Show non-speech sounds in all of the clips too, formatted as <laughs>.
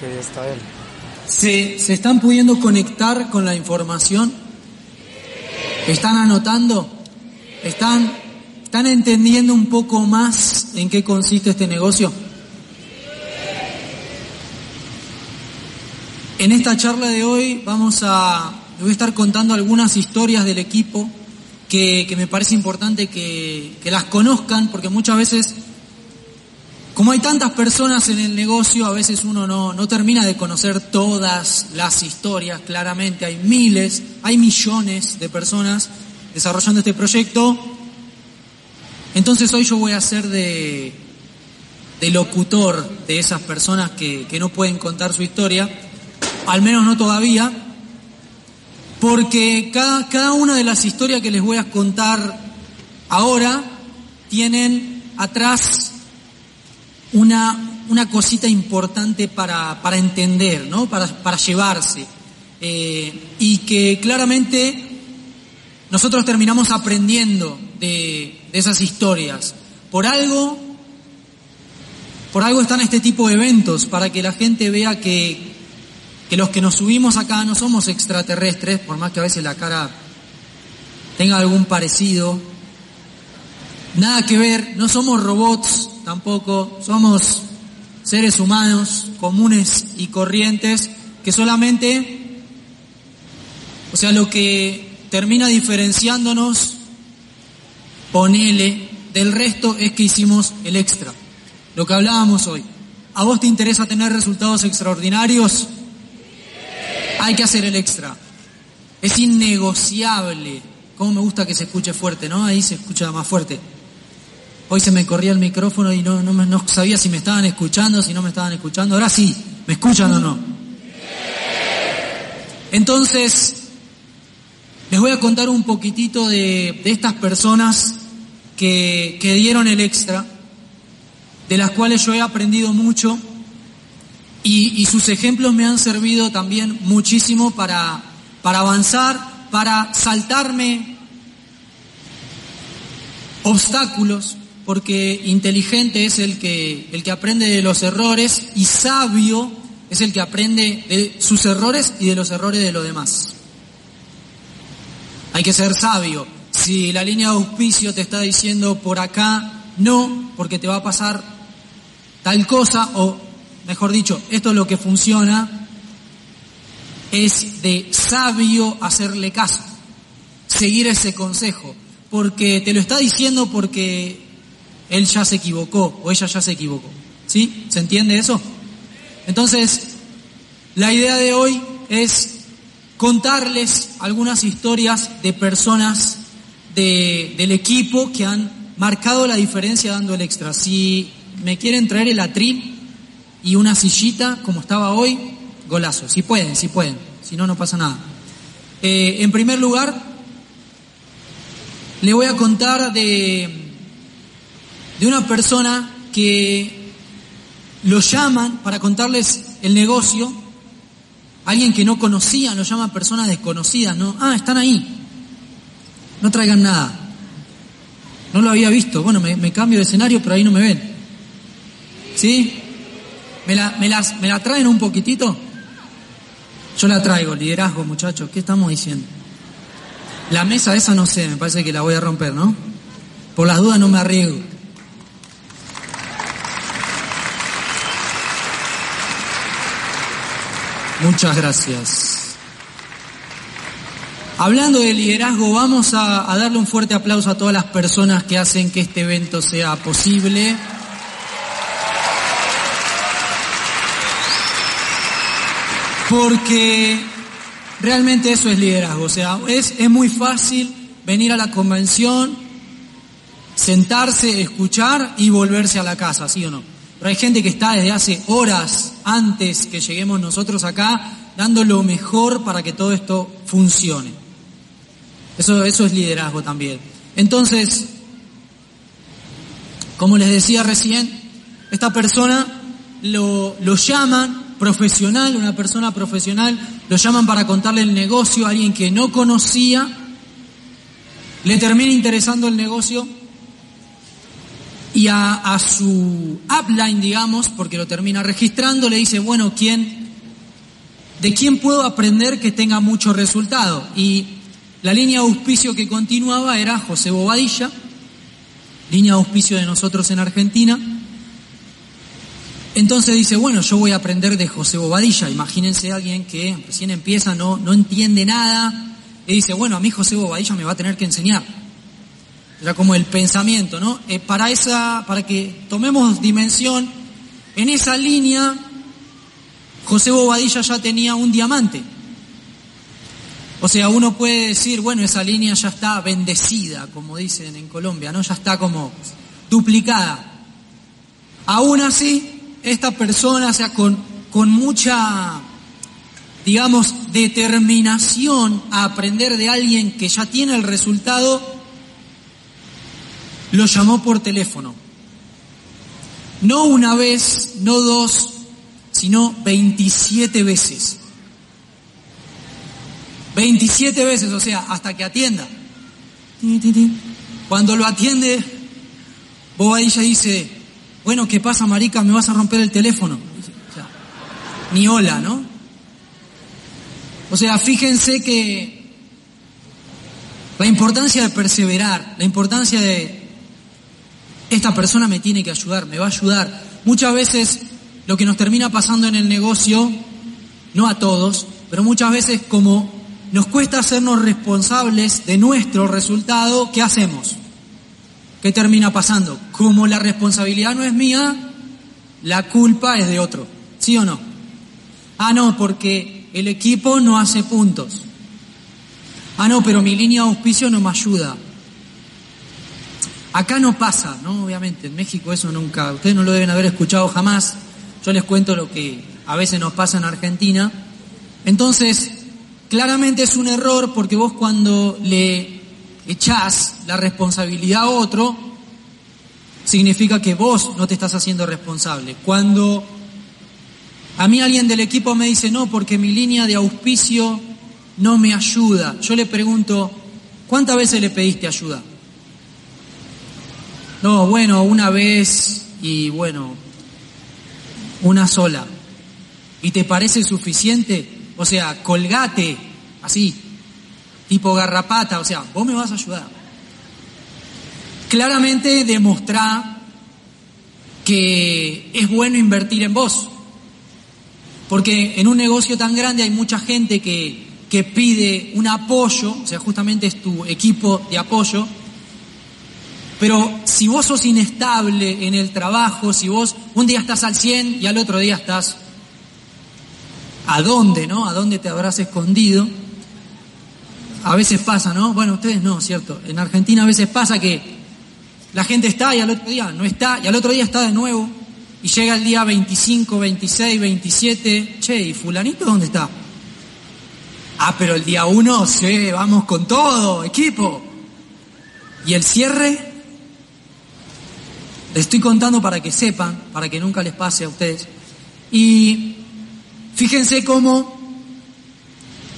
que está Él. ¿Se, ¿Se están pudiendo conectar con la información? ¿Están anotando? ¿Están, ¿Están entendiendo un poco más en qué consiste este negocio? En esta charla de hoy vamos a, voy a estar contando algunas historias del equipo que, me parece importante que las conozcan porque muchas veces como hay tantas personas en el negocio, a veces uno no, no, termina de conocer todas las historias, claramente hay miles, hay millones de personas desarrollando este proyecto. Entonces hoy yo voy a ser de, de locutor de esas personas que, que no pueden contar su historia, al menos no todavía, porque cada, cada una de las historias que les voy a contar ahora tienen atrás una, una cosita importante para, para entender, ¿no? para, para llevarse. Eh, y que claramente nosotros terminamos aprendiendo de, de esas historias. Por algo, por algo están este tipo de eventos, para que la gente vea que, que los que nos subimos acá no somos extraterrestres, por más que a veces la cara tenga algún parecido. Nada que ver, no somos robots, tampoco, somos seres humanos comunes y corrientes que solamente, o sea, lo que termina diferenciándonos, ponele, del resto es que hicimos el extra, lo que hablábamos hoy. ¿A vos te interesa tener resultados extraordinarios? Hay que hacer el extra. Es innegociable. Cómo me gusta que se escuche fuerte, ¿no? Ahí se escucha más fuerte. Hoy se me corría el micrófono y no, no, no, sabía si me estaban escuchando, si no me estaban escuchando. Ahora sí, ¿me escuchan o no? Entonces, les voy a contar un poquitito de, de estas personas que, que dieron el extra, de las cuales yo he aprendido mucho y, y sus ejemplos me han servido también muchísimo para, para avanzar, para saltarme obstáculos, porque inteligente es el que, el que aprende de los errores y sabio es el que aprende de sus errores y de los errores de los demás. Hay que ser sabio. Si la línea de auspicio te está diciendo por acá, no, porque te va a pasar tal cosa, o mejor dicho, esto es lo que funciona, es de sabio hacerle caso, seguir ese consejo, porque te lo está diciendo porque él ya se equivocó o ella ya se equivocó. ¿Sí? ¿Se entiende eso? Entonces, la idea de hoy es contarles algunas historias de personas de, del equipo que han marcado la diferencia dando el extra. Si me quieren traer el atril y una sillita como estaba hoy, golazo. Si pueden, si pueden. Si no, no pasa nada. Eh, en primer lugar, le voy a contar de de una persona que lo llaman para contarles el negocio, alguien que no conocían, lo llaman personas desconocidas, ¿no? Ah, están ahí, no traigan nada. No lo había visto, bueno, me, cambio de escenario, pero ahí no me ven. ¿Sí? ¿Me la, me, las, ¿Me la traen un poquitito? Yo la traigo, liderazgo, muchachos, ¿qué estamos diciendo? La mesa esa no sé, me parece que la voy a romper, ¿no? Por las dudas no me arriesgo. Muchas gracias. Hablando de liderazgo, vamos a, darle un fuerte aplauso a todas las personas que hacen que este evento sea posible. Porque realmente eso es liderazgo. O sea, es, es muy fácil venir a la convención, sentarse, escuchar y volverse a la casa, ¿sí o no? Pero hay gente que está desde hace horas antes que lleguemos nosotros acá dando lo mejor para que todo esto funcione. Eso, eso es liderazgo también. Entonces, como les decía recién, esta persona lo, lo llaman profesional, una persona profesional, lo llaman para contarle el negocio a alguien que no conocía, le termina interesando el negocio y a, su upline, digamos, porque lo termina registrando, le dice, bueno, ¿quién, ¿de quién puedo aprender que tenga mucho resultado? Y la línea de auspicio que continuaba era José Bobadilla, línea de auspicio de nosotros en Argentina. Entonces dice, bueno, yo voy a aprender de José Bobadilla. Imagínense alguien que recién empieza, no, no entiende nada, y dice, bueno, a mí José Bobadilla me va a tener que enseñar. Era como el pensamiento, ¿no? Eh, para, esa, para que tomemos dimensión, en esa línea, José Bobadilla ya tenía un diamante. O sea, uno puede decir, bueno, esa línea ya está bendecida, como dicen en Colombia, ¿no? Ya está como duplicada. Aún así, esta persona, o sea, con, con mucha, digamos, determinación a aprender de alguien que ya tiene el resultado, lo llamó por teléfono. No una vez, no dos, sino 27 veces. 27 veces, o sea, hasta que atienda. Cuando lo atiende, Bobadilla dice, bueno, ¿qué pasa, marica? ¿Me vas a romper el teléfono? ni hola, ¿no? O sea, fíjense que la importancia de perseverar, la importancia de esta persona me tiene que ayudar, me va a ayudar. Muchas veces lo que nos termina pasando en el negocio, no a todos, pero muchas veces como nos cuesta hacernos responsables de nuestro resultado, ¿qué hacemos? ¿Qué termina pasando? Como la responsabilidad no es mía, la culpa es de otro. ¿Sí o no? Ah, no, porque el equipo no hace puntos. Ah, no, pero mi línea de auspicio no me ayuda. Acá no pasa, ¿no? Obviamente, en México eso nunca, ustedes no lo deben haber escuchado jamás. Yo les cuento lo que a veces nos pasa en Argentina. Entonces, claramente es un error porque vos cuando le echás la responsabilidad a otro, significa que vos no te estás haciendo responsable. Cuando a mí alguien del equipo me dice, no, porque mi línea de auspicio no me ayuda, yo le pregunto, ¿cuántas veces le pediste ayuda? No, bueno, una vez y bueno, una sola. ¿Y te parece suficiente? O sea, colgate, así, tipo garrapata, o sea, vos me vas a ayudar. Claramente demostrá que es bueno invertir en vos. Porque en un negocio tan grande hay mucha gente que, que pide un apoyo, o sea, justamente es tu equipo de apoyo, pero si vos sos inestable en el trabajo, si vos un día estás al 100 y al otro día estás a dónde, ¿no? ¿A dónde te habrás escondido? A veces pasa, ¿no? Bueno, ustedes no, ¿cierto? En Argentina a veces pasa que la gente está y al otro día no está y al otro día está de nuevo y llega el día 25, 26, 27, che, ¿y fulanito dónde está? Ah, pero el día uno, sí, vamos con todo, equipo. ¿Y el cierre? Les estoy contando para que sepan, para que nunca les pase a ustedes. Y fíjense cómo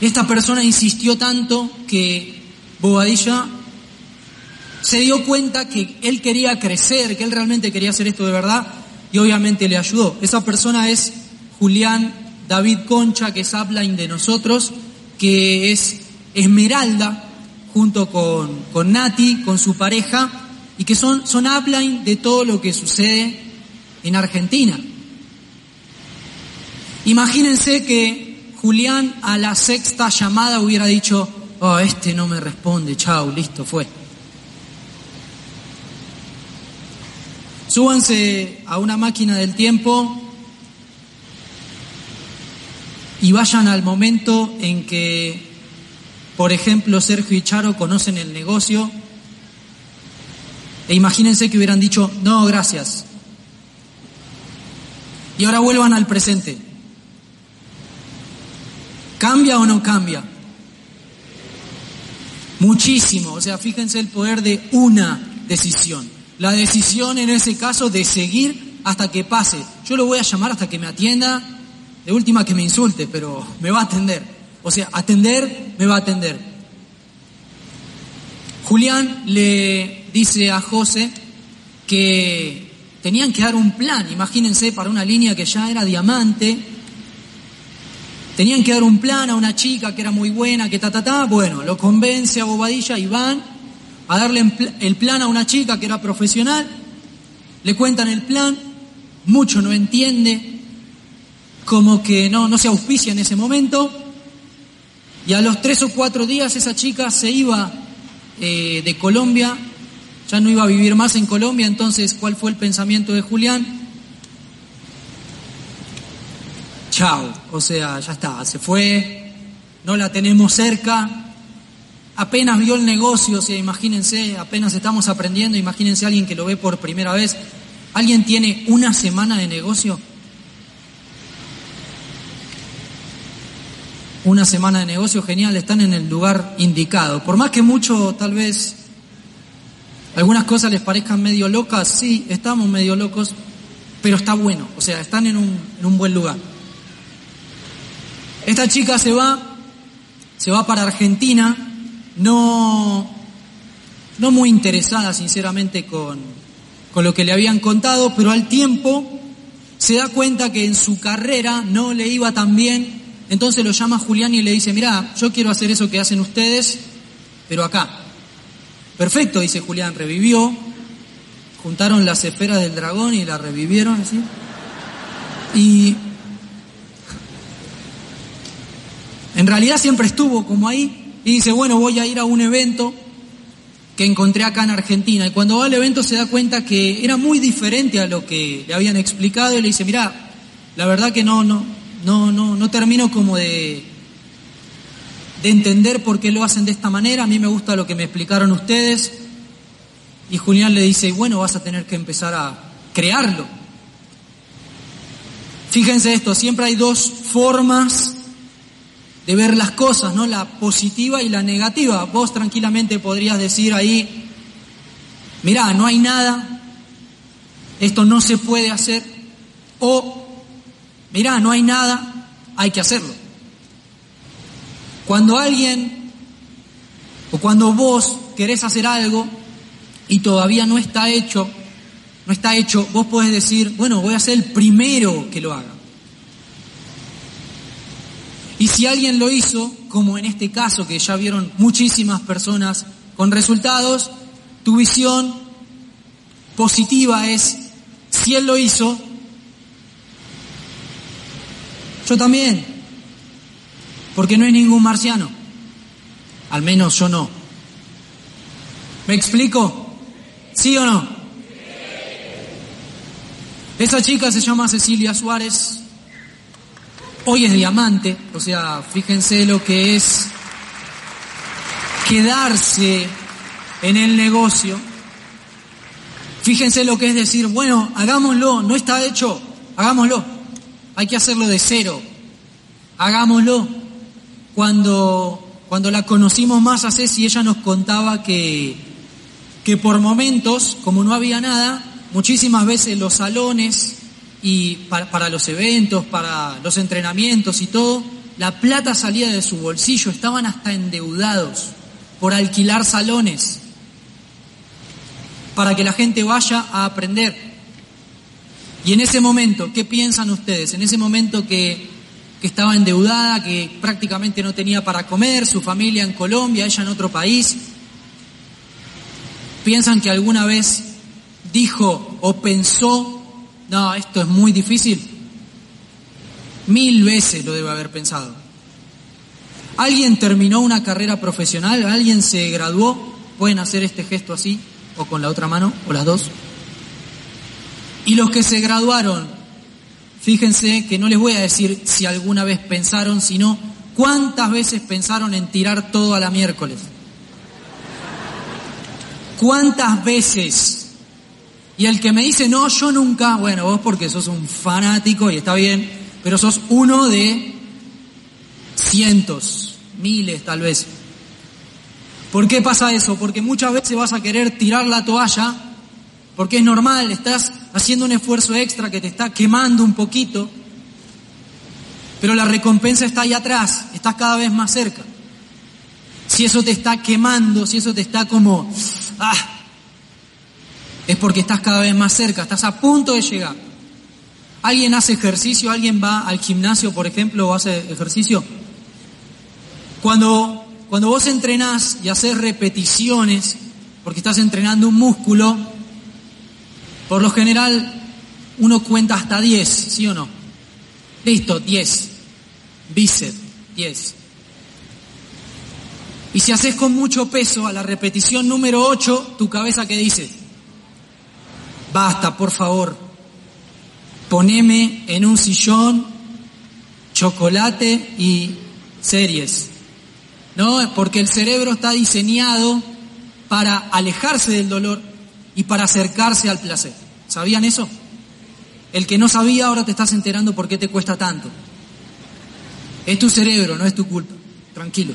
esta persona insistió tanto que Bobadilla se dio cuenta que él quería crecer, que él realmente quería hacer esto de verdad y obviamente le ayudó. Esa persona es Julián David Concha, que es upline de nosotros, que es Esmeralda, junto con, con Nati, con su pareja, y que son, son upline de todo lo que sucede en Argentina. Imagínense que Julián a la sexta llamada hubiera dicho, oh, este no me responde, chao, listo, fue. Súbanse a una máquina del tiempo y vayan al momento en que, por ejemplo, Sergio y Charo conocen el negocio e imagínense que hubieran dicho, no, gracias. Y ahora vuelvan al presente. ¿Cambia o no cambia? Muchísimo. O sea, fíjense el poder de una decisión. La decisión en ese caso de seguir hasta que pase. Yo lo voy a llamar hasta que me atienda. De última que me insulte, pero me va a atender. O sea, atender, me va a atender. Julián le dice a José que tenían que dar un plan, imagínense, para una línea que ya era diamante, tenían que dar un plan a una chica que era muy buena, que ta, ta, ta, bueno, lo convence a Bobadilla y van a darle el plan a una chica que era profesional, le cuentan el plan, mucho no entiende, como que no, no se auspicia en ese momento, y a los tres o cuatro días esa chica se iba eh, de Colombia, ya no iba a vivir más en Colombia, entonces ¿cuál fue el pensamiento de Julián? Chao, o sea, ya está, se fue, no la tenemos cerca, apenas vio el negocio, o sea, imagínense, apenas estamos aprendiendo, imagínense alguien que lo ve por primera vez, ¿alguien tiene una semana de negocio? Una semana de negocio genial, están en el lugar indicado. Por más que mucho, tal vez, algunas cosas les parezcan medio locas, sí, estamos medio locos, pero está bueno, o sea, están en un, en un buen lugar. Esta chica se va, se va para Argentina, no, no muy interesada sinceramente con, con lo que le habían contado, pero al tiempo se da cuenta que en su carrera no le iba tan bien entonces lo llama Julián y le dice, mira, yo quiero hacer eso que hacen ustedes, pero acá. Perfecto, dice Julián, revivió, juntaron las esferas del dragón y la revivieron así. Y en realidad siempre estuvo como ahí y dice, bueno, voy a ir a un evento que encontré acá en Argentina. Y cuando va al evento se da cuenta que era muy diferente a lo que le habían explicado y le dice, mira, la verdad que no, no, no, no, no termino como de, de entender por qué lo hacen de esta manera. A mí me gusta lo que me explicaron ustedes. Y Julián le dice, bueno, vas a tener que empezar a crearlo. Fíjense esto, siempre hay dos formas de ver las cosas, ¿no? La positiva y la negativa. Vos tranquilamente podrías decir ahí, mirá, no hay nada, esto no se puede hacer, o mirá, no hay nada, hay que hacerlo. Cuando alguien o cuando vos querés hacer algo y todavía no está hecho, no está hecho, vos podés decir, bueno, voy a ser el primero que lo haga. Y si alguien lo hizo, como en este caso que ya vieron muchísimas personas con resultados, tu visión positiva es, si él lo hizo, también. Porque no hay ningún marciano. Al menos yo no. ¿Me explico? ¿Sí o no? Esa chica se llama Cecilia Suárez. Hoy es diamante, o sea, fíjense lo que es quedarse en el negocio. Fíjense lo que es decir, bueno, hagámoslo, no está hecho, hagámoslo. Hay que hacerlo de cero. Hagámoslo. Cuando, cuando la conocimos más a Ceci, ella nos contaba que, que por momentos, como no había nada, muchísimas veces los salones y para, para los eventos, para los entrenamientos y todo, la plata salía de su bolsillo, estaban hasta endeudados por alquilar salones para que la gente vaya a aprender. Y en ese momento, ¿qué piensan ustedes? En ese momento que, que estaba endeudada, que prácticamente no tenía para comer, su familia en Colombia, ella en otro país, ¿piensan que alguna vez dijo o pensó, no, esto es muy difícil? Mil veces lo debe haber pensado. ¿Alguien terminó una carrera profesional? ¿Alguien se graduó? Pueden hacer este gesto así, o con la otra mano, o las dos. Y los que se graduaron, fíjense que no les voy a decir si alguna vez pensaron, sino cuántas veces pensaron en tirar todo a la miércoles. ¿Cuántas veces? Y el que me dice, no, yo nunca, bueno, vos porque sos un fanático y está bien, pero sos uno de cientos, miles tal vez. ¿Por qué pasa eso? Porque muchas veces vas a querer tirar la toalla porque es normal, estás haciendo un esfuerzo extra que te está quemando un poquito, pero la recompensa está ahí atrás, estás cada vez más cerca. Si eso te está quemando, si eso te está como, ah, es porque estás cada vez más cerca, estás a punto de llegar. ¿Alguien hace ejercicio? ¿Alguien va al gimnasio, por ejemplo, o hace ejercicio? Cuando, cuando vos entrenás y haces repeticiones, porque estás entrenando un músculo, por lo general uno cuenta hasta 10, ¿sí o no? Listo, 10. Bíceps, 10. Y si haces con mucho peso a la repetición número 8, tu cabeza que dice, basta, por favor, poneme en un sillón chocolate y series. ¿No? Porque el cerebro está diseñado para alejarse del dolor y para acercarse al placer. ¿Sabían eso? El que no sabía ahora te estás enterando por qué te cuesta tanto. Es tu cerebro, no es tu culpa. Tranquilo.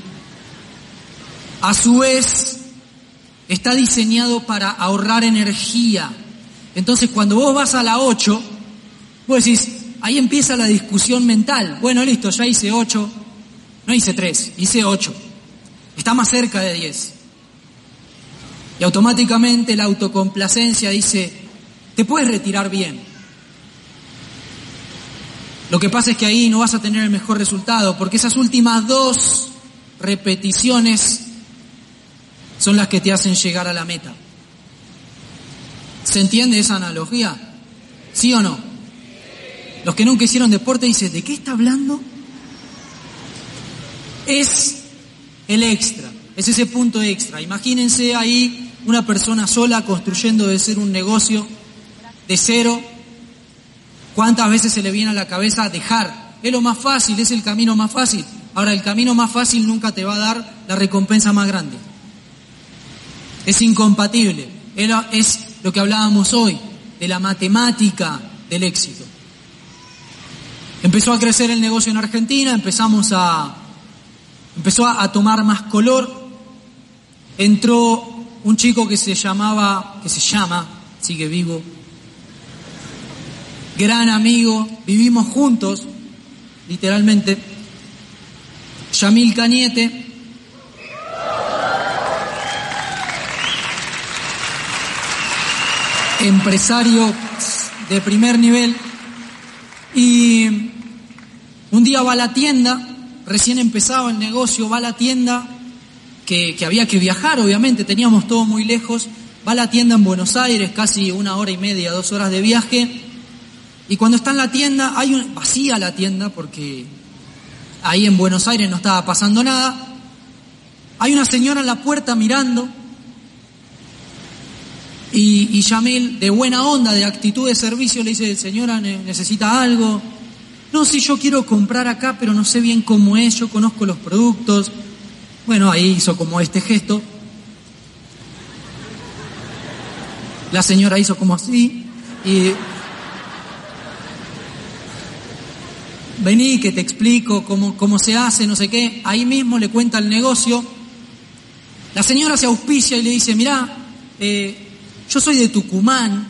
A su vez, está diseñado para ahorrar energía. Entonces, cuando vos vas a la 8, vos decís, ahí empieza la discusión mental. Bueno, listo, ya hice 8, no hice 3, hice 8. Está más cerca de 10. Y automáticamente la autocomplacencia dice, te puedes retirar bien. Lo que pasa es que ahí no vas a tener el mejor resultado, porque esas últimas dos repeticiones son las que te hacen llegar a la meta. ¿Se entiende esa analogía? ¿Sí o no? Los que nunca hicieron deporte dicen, ¿de qué está hablando? Es el extra, es ese punto extra. Imagínense ahí una persona sola construyendo de ser un negocio de cero. ¿Cuántas veces se le viene a la cabeza dejar? Es lo más fácil, es el camino más fácil. Ahora, el camino más fácil nunca te va a dar la recompensa más grande. Es incompatible. Es lo que hablábamos hoy, de la matemática del éxito. Empezó a crecer el negocio en Argentina, empezamos a, empezó a, tomar más color. Entró un chico que se llamaba, que se llama, sigue vivo, gran amigo, vivimos juntos, literalmente, Yamil Cañete, empresario de primer nivel, y un día va a la tienda, recién empezaba el negocio, va a la tienda, que, que, había que viajar, obviamente, teníamos todo muy lejos, va a la tienda en Buenos Aires, casi una hora y media, dos horas de viaje, y cuando está en la tienda, hay vacía la tienda, porque ahí en Buenos Aires no estaba pasando nada, hay una señora en la puerta mirando, y, y Yamil, de buena onda, de actitud de servicio, le dice, señora, ¿necesita algo? No, si yo quiero comprar acá, pero no sé bien cómo es, yo conozco los productos. Bueno, ahí hizo como este gesto. La señora hizo como así y vení que te explico cómo, cómo se hace, no sé qué. Ahí mismo le cuenta el negocio. La señora se auspicia y le dice, mirá, eh, yo soy de Tucumán,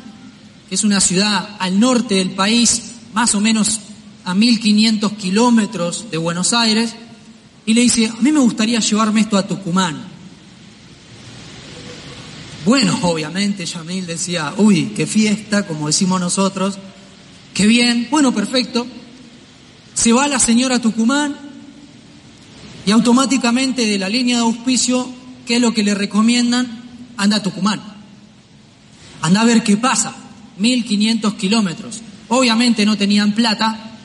que es una ciudad al norte del país, más o menos a 1500 kilómetros de Buenos Aires, y le dice, a mí me gustaría llevarme esto a Tucumán. Bueno, <laughs> obviamente Yamil decía, uy, qué fiesta, como decimos nosotros, qué bien, bueno, perfecto. Se va la señora Tucumán y automáticamente de la línea de auspicio, ¿qué es lo que le recomiendan? Anda a Tucumán. Anda a ver qué pasa. 1500 kilómetros. Obviamente no tenían plata,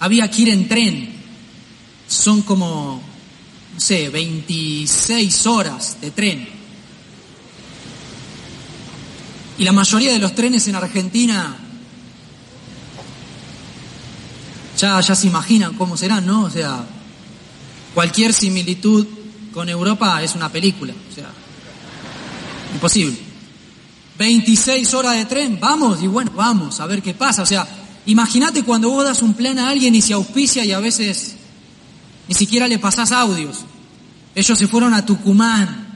había que ir en tren. Son como, no sé, 26 horas de tren. Y la mayoría de los trenes en Argentina ya, ya se imaginan cómo serán, ¿no? O sea, cualquier similitud con Europa es una película. O sea, imposible. 26 horas de tren, vamos, y bueno, vamos, a ver qué pasa. O sea, imagínate cuando vos das un plan a alguien y se auspicia y a veces ni siquiera le pasás audios. Ellos se fueron a Tucumán,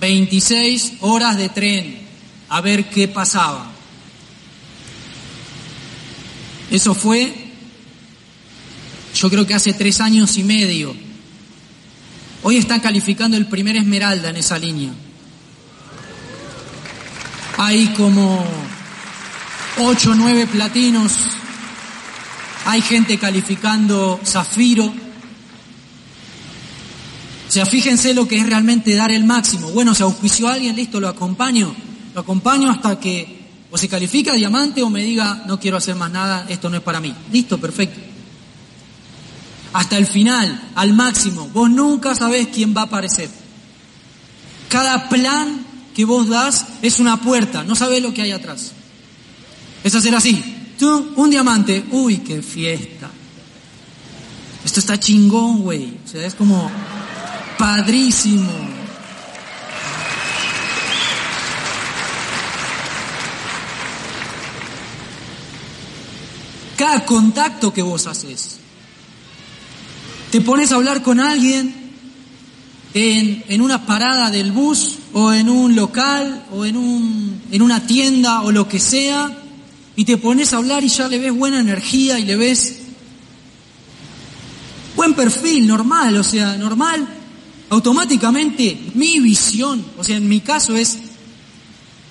26 horas de tren, a ver qué pasaba. Eso fue, yo creo que hace tres años y medio. Hoy están calificando el primer Esmeralda en esa línea. hay como ocho o nueve platinos, hay gente calificando zafiro. O sea, fíjense lo que es realmente dar el máximo. Bueno, se auspició a alguien, listo, lo acompaño. Lo acompaño hasta que o se califica diamante o me diga, no quiero hacer más nada, esto no es para mí. Listo, perfecto. Hasta el final, al máximo. Vos nunca sabés quién va a aparecer. Cada plan que vos das es una puerta, no sabés lo que hay atrás. Es hacer así. Tú, un diamante, uy, qué fiesta. Esto está chingón, güey. O sea, es como padrísimo. Cada contacto que vos haces. Te pones a hablar con alguien en, en, una parada del bus o en un local o en, un, en una tienda o lo que sea y te pones a hablar y ya le ves buena energía y le ves buen perfil, normal, o sea, normal, automáticamente mi visión, o sea, en mi caso es,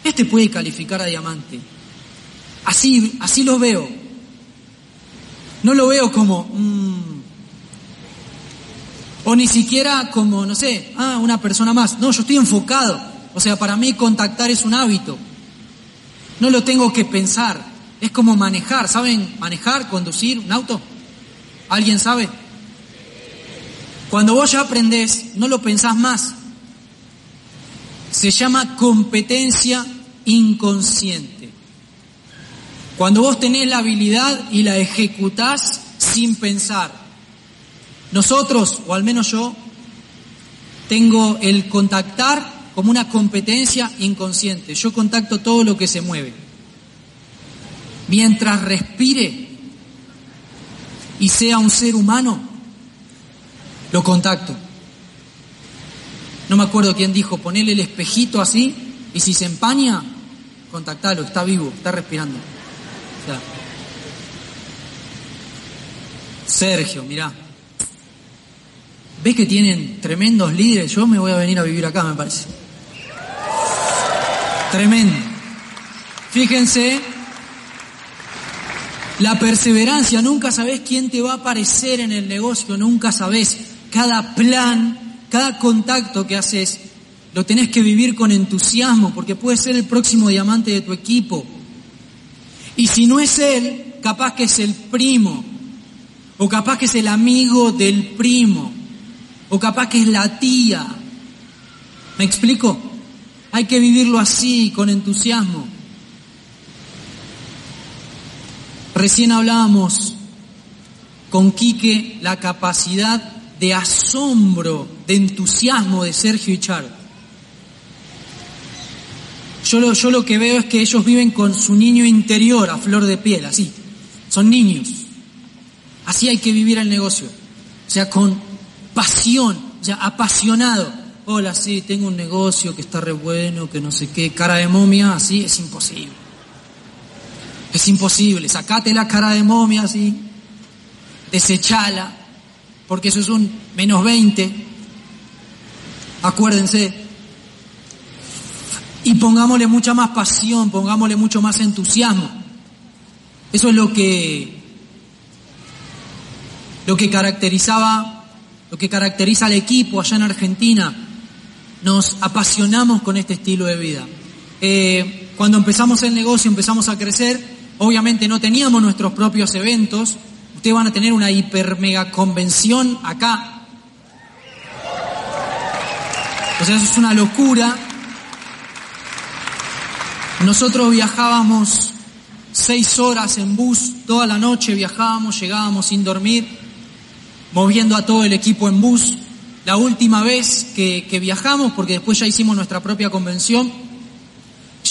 este puede calificar a diamante. Así, así lo veo. No lo veo como, mmm, o ni siquiera como, no sé, ah, una persona más. No, yo estoy enfocado. O sea, para mí contactar es un hábito. No lo tengo que pensar. Es como manejar. ¿Saben manejar, conducir un auto? ¿Alguien sabe? Cuando vos ya aprendés, no lo pensás más. Se llama competencia inconsciente. Cuando vos tenés la habilidad y la ejecutás sin pensar. Nosotros, o al menos yo, tengo el contactar como una competencia inconsciente. Yo contacto todo lo que se mueve. Mientras respire y sea un ser humano, lo contacto. No me acuerdo quién dijo, ponele el espejito así y si se empaña, contactalo, está vivo, está respirando. Sergio, mirá. ¿Ves que tienen tremendos líderes? Yo me voy a venir a vivir acá, me parece. Tremendo. Fíjense, la perseverancia, nunca sabes quién te va a aparecer en el negocio, nunca sabes. Cada plan, cada contacto que haces, lo tenés que vivir con entusiasmo, porque puede ser el próximo diamante de tu equipo. Y si no es él, capaz que es el primo, o capaz que es el amigo del primo o capaz que es la tía. ¿Me explico? Hay que vivirlo así, con entusiasmo. Recién hablábamos con Quique la capacidad de asombro, de entusiasmo de Sergio y Charo. Yo lo, yo lo que veo es que ellos viven con su niño interior a flor de piel, así. Son niños. Así hay que vivir el negocio. O sea, con pasión, ya apasionado. Hola, sí, tengo un negocio que está re bueno, que no sé qué, cara de momia, así, es imposible. Es imposible, sacate la cara de momia así, desechala, porque eso es un menos 20. Acuérdense. Y pongámosle mucha más pasión, pongámosle mucho más entusiasmo. Eso es lo que lo que caracterizaba lo que caracteriza al equipo allá en Argentina. Nos apasionamos con este estilo de vida. Eh, cuando empezamos el negocio, empezamos a crecer, obviamente no teníamos nuestros propios eventos. Ustedes van a tener una hiper mega convención acá. O sea, eso es una locura. Nosotros viajábamos seis horas en bus, toda la noche viajábamos, llegábamos sin dormir moviendo a todo el equipo en bus. La última vez que, viajamos, porque después ya hicimos nuestra propia convención,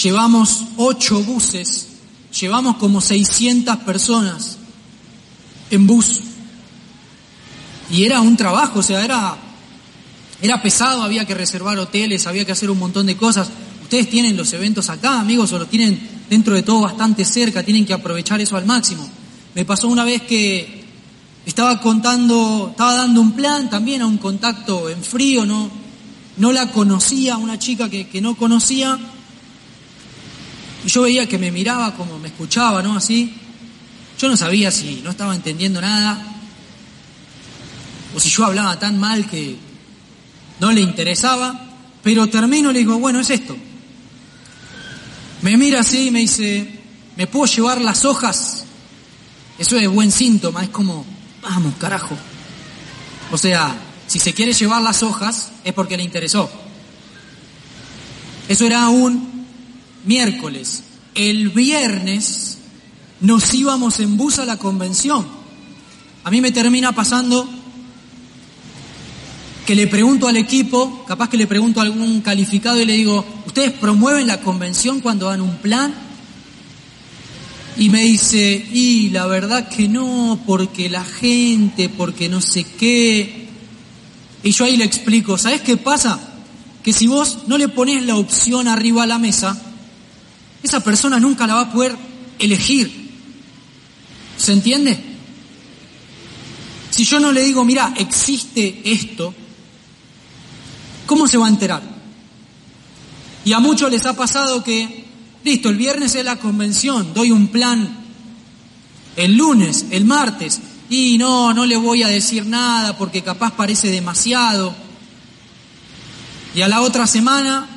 llevamos ocho buses, llevamos como 600 personas en bus. Y era un trabajo, o sea, era, era pesado, había que reservar hoteles, había que hacer un montón de cosas. Ustedes tienen los eventos acá, amigos, o los tienen dentro de todo bastante cerca, tienen que aprovechar eso al máximo. Me pasó una vez que estaba contando, estaba dando un plan también a un contacto en frío, no, no la conocía, una chica que, que no conocía. Y yo veía que me miraba como me escuchaba, ¿no? Así. Yo no sabía si no estaba entendiendo nada o si yo hablaba tan mal que no le interesaba, pero termino y le digo, bueno, es esto. Me mira así y me dice, ¿me puedo llevar las hojas? Eso es buen síntoma, es como, vamos, carajo. O sea, si se quiere llevar las hojas es porque le interesó. Eso era un miércoles. El viernes nos íbamos en bus a la convención. A mí me termina pasando que le pregunto al equipo, capaz que le pregunto a algún calificado y le digo, ¿ustedes promueven la convención cuando dan un plan? Y me dice, y la verdad que no, porque la gente, porque no sé qué. Y yo ahí le explico, ¿sabes qué pasa? Que si vos no le pones la opción arriba a la mesa, esa persona nunca la va a poder elegir. ¿Se entiende? Si yo no le digo, mira, existe esto, ¿cómo se va a enterar? Y a muchos les ha pasado que, listo, el viernes es la convención, doy un plan el lunes, el martes, y no, no le voy a decir nada porque capaz parece demasiado. Y a la otra semana,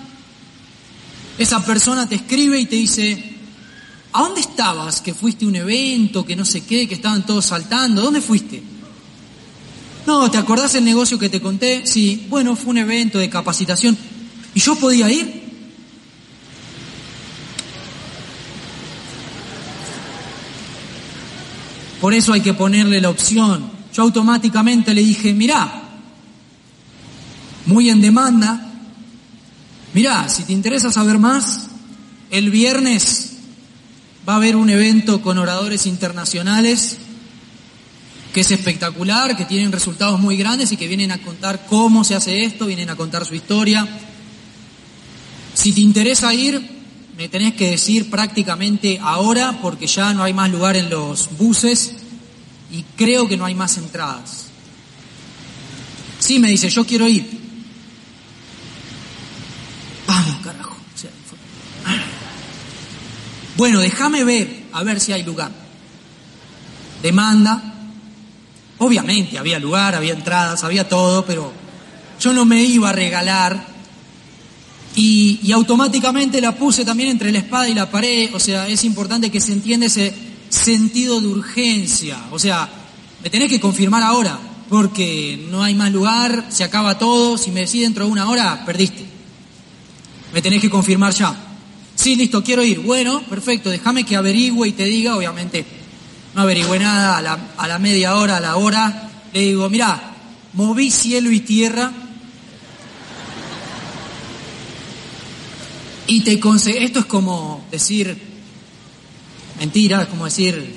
esa persona te escribe y te dice, ¿a dónde estabas? Que fuiste a un evento, que no sé qué, que estaban todos saltando, ¿dónde fuiste? No, ¿te acordás el negocio que te conté? Sí, bueno, fue un evento de capacitación. ¿Y yo podía ir? Por eso hay que ponerle la opción. Yo automáticamente le dije, mirá, muy en demanda, mirá, si te interesa saber más, el viernes va a haber un evento con oradores internacionales que es espectacular, que tienen resultados muy grandes y que vienen a contar cómo se hace esto, vienen a contar su historia. Si te interesa ir, me tenés que decir prácticamente ahora porque ya no hay más lugar en los buses y creo que no hay más entradas. Sí, me dice, yo quiero ir. Vamos, carajo. Bueno, déjame ver, a ver si hay lugar. Demanda. Obviamente había lugar, había entradas, había todo, pero yo no me iba a regalar y, automáticamente la puse también entre la espada y la pared, o sea, es importante que se entienda ese sentido de urgencia, o sea, me tenés que confirmar ahora, porque no hay más lugar, se acaba todo, si me decís dentro de una hora, perdiste. Me tenés que confirmar ya. Sí, listo, quiero ir. Bueno, perfecto, déjame que averigüe y te diga, obviamente, no averigüe nada, a la, a la media hora, a la hora, le digo, mira, moví cielo y tierra Y te esto es como decir mentira, es como decir,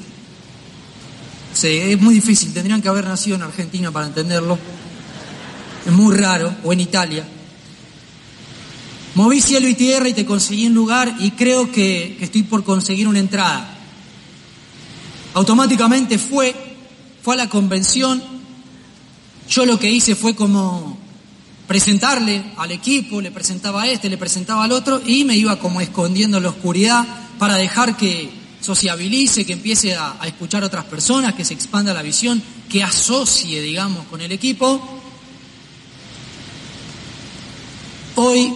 es muy difícil, tendrían que haber nacido en Argentina para entenderlo. Es muy raro, o en Italia. Moví cielo y tierra y te conseguí un lugar y creo que estoy por conseguir una entrada. Automáticamente fue, fue a la convención. Yo lo que hice fue como presentarle al equipo, le presentaba a este, le presentaba al otro y me iba como escondiendo en la oscuridad para dejar que sociabilice, que empiece a, escuchar a otras personas, que se expanda la visión, que asocie, digamos, con el equipo. Hoy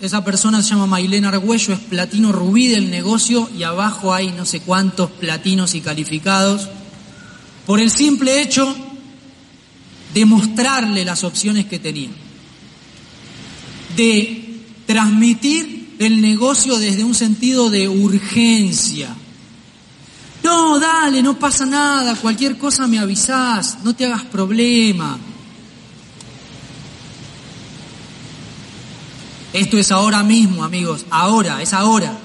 esa persona se llama Mailena Argüello, es platino rubí del negocio y abajo hay no sé cuántos platinos y calificados. Por el simple hecho de mostrarle las opciones que tenía de transmitir el negocio desde un sentido de urgencia. No, dale, no pasa nada, cualquier cosa me avisás, no te hagas problema. Esto es ahora mismo, amigos, ahora, es ahora.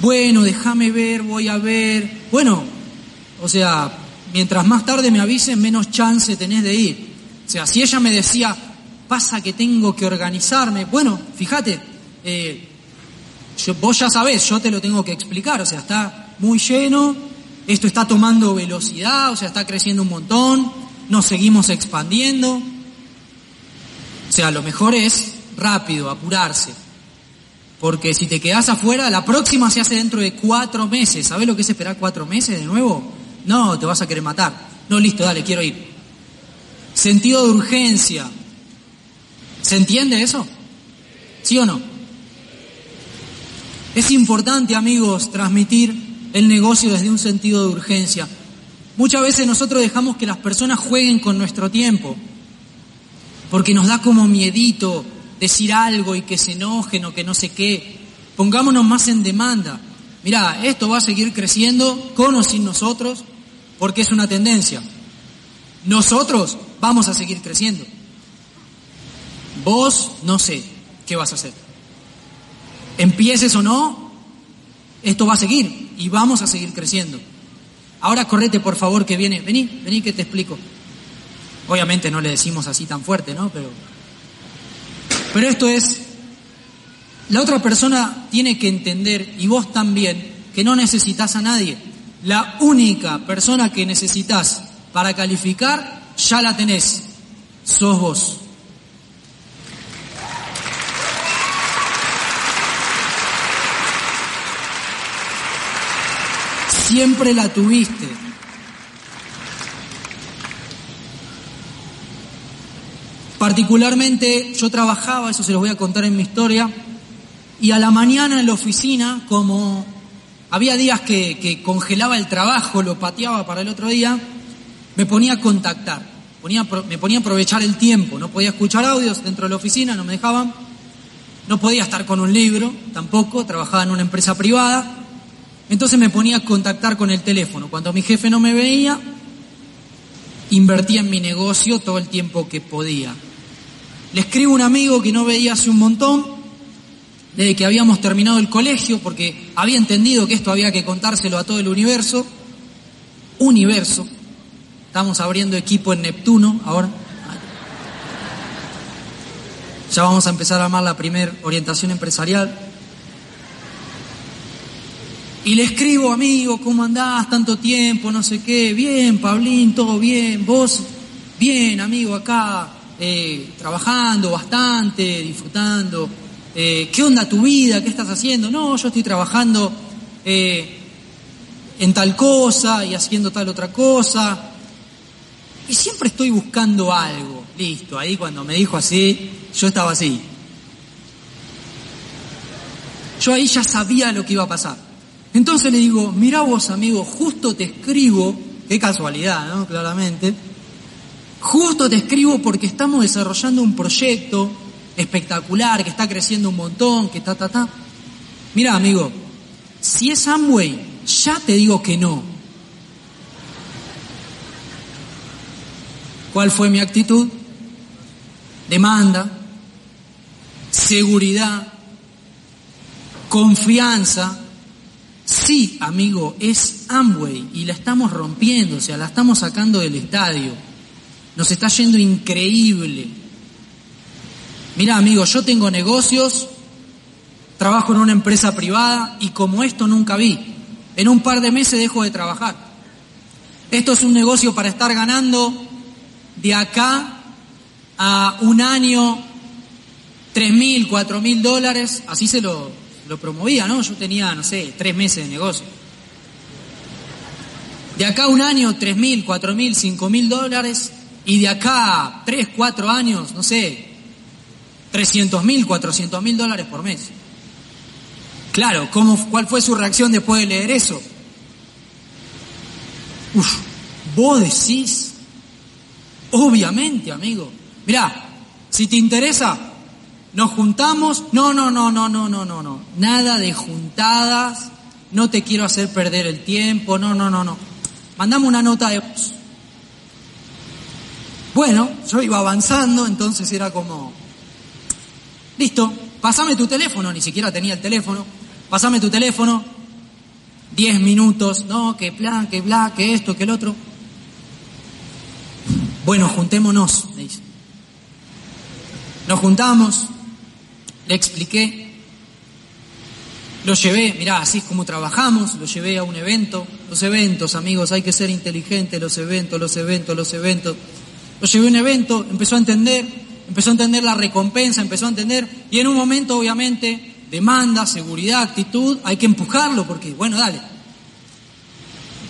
Bueno, déjame ver, voy a ver. Bueno, o sea, mientras más tarde me avisen, menos chance tenés de ir. O sea, si ella me decía, pasa que tengo que organizarme. Bueno, fíjate, eh, vos ya sabés, yo te lo tengo que explicar, o sea, está muy lleno, esto está tomando velocidad, o sea, está creciendo un montón, nos seguimos expandiendo. O sea, lo mejor es rápido, apurarse. Porque si te quedas afuera, la próxima se hace dentro de cuatro meses. ¿Sabes lo que es esperar cuatro meses de nuevo? No, te vas a querer matar. No, listo, dale, quiero ir. Sentido de urgencia. ¿Se entiende eso? ¿Sí o no? Es importante, amigos, transmitir el negocio desde un sentido de urgencia. Muchas veces nosotros dejamos que las personas jueguen con nuestro tiempo, porque nos da como miedito decir algo y que se enojen o que no sé qué. Pongámonos más en demanda. Mira, esto va a seguir creciendo con o sin nosotros porque es una tendencia. Nosotros vamos a seguir creciendo. Vos no sé qué vas a hacer. Empieces o no, esto va a seguir y vamos a seguir creciendo. Ahora correte por favor que viene, vení, vení que te explico. Obviamente no le decimos así tan fuerte, ¿no? Pero pero esto es, la otra persona tiene que entender, y vos también, que no necesitas a nadie. La única persona que necesitas para calificar, ya la tenés. Sos vos. Siempre la tuviste. Particularmente yo trabajaba, eso se los voy a contar en mi historia, y a la mañana en la oficina, como había días que, congelaba el trabajo, lo pateaba para el otro día, me ponía a contactar, me ponía a aprovechar el tiempo, no podía escuchar audios dentro de la oficina, no me dejaban, no podía estar con un libro tampoco, trabajaba en una empresa privada, entonces me ponía a contactar con el teléfono. Cuando mi jefe no me veía, invertía en mi negocio todo el tiempo que podía. Le escribo a un amigo que no veía hace un montón, desde que habíamos terminado el colegio, porque había entendido que esto había que contárselo a todo el universo. Universo. Estamos abriendo equipo en Neptuno ahora. Ya vamos a empezar a armar la primera orientación empresarial. Y le escribo, amigo, ¿cómo andás? Tanto tiempo, no sé qué. Bien, Pablín, todo bien. Vos, bien, amigo, acá eh, trabajando bastante, disfrutando. Eh, ¿Qué onda tu vida? ¿Qué estás haciendo? No, yo estoy trabajando eh, en tal cosa y haciendo tal otra cosa. Y siempre estoy buscando algo. Listo, ahí cuando me dijo así, yo estaba así. Yo ahí ya sabía lo que iba a pasar. Entonces le digo, mira vos amigo, justo te escribo, qué casualidad, ¿no? Claramente Justo te escribo porque estamos desarrollando un proyecto espectacular, que está creciendo un montón, que ta, ta, ta. Mira, amigo, si es Amway, ya te digo que no. ¿Cuál fue mi actitud? Demanda, seguridad, confianza. Sí, amigo, es Amway y la estamos rompiendo, o sea, la estamos sacando del estadio. Nos está yendo increíble. Mira, amigo, yo tengo negocios, trabajo en una empresa privada y como esto nunca vi. En un par de meses dejo de trabajar. Esto es un negocio para estar ganando de acá a un año tres mil, cuatro mil dólares, así se lo, lo promovía, ¿no? Yo tenía, no sé, tres meses de negocio. De acá un año, tres mil, cuatro mil, cinco mil dólares, y de acá tres, cuatro años, no sé, 300 mil, 400 mil dólares por mes. Claro, ¿cómo, ¿cuál fue su reacción después de leer eso? Uf, vos decís, obviamente, amigo. Mirá, si te interesa, nos juntamos. No, no, no, no, no, no, no, no. Nada de juntadas. No te quiero hacer perder el tiempo. No, no, no, no. Mandame una nota de voz. Bueno, yo iba avanzando, entonces era como, listo, pasame tu teléfono, ni siquiera tenía el teléfono, pasame tu teléfono, diez minutos, no, que plan, que bla, que esto, que el otro. Bueno, juntémonos, me dice. Nos juntamos, le expliqué, lo llevé, mirá, así es como trabajamos, lo llevé a un evento, los eventos, amigos, hay que ser inteligentes, los eventos, los eventos, los eventos. Lo llevé a un evento, empezó a entender, empezó a entender la recompensa, empezó a entender, y en un momento, obviamente, demanda, seguridad, actitud, hay que empujarlo porque, bueno, dale.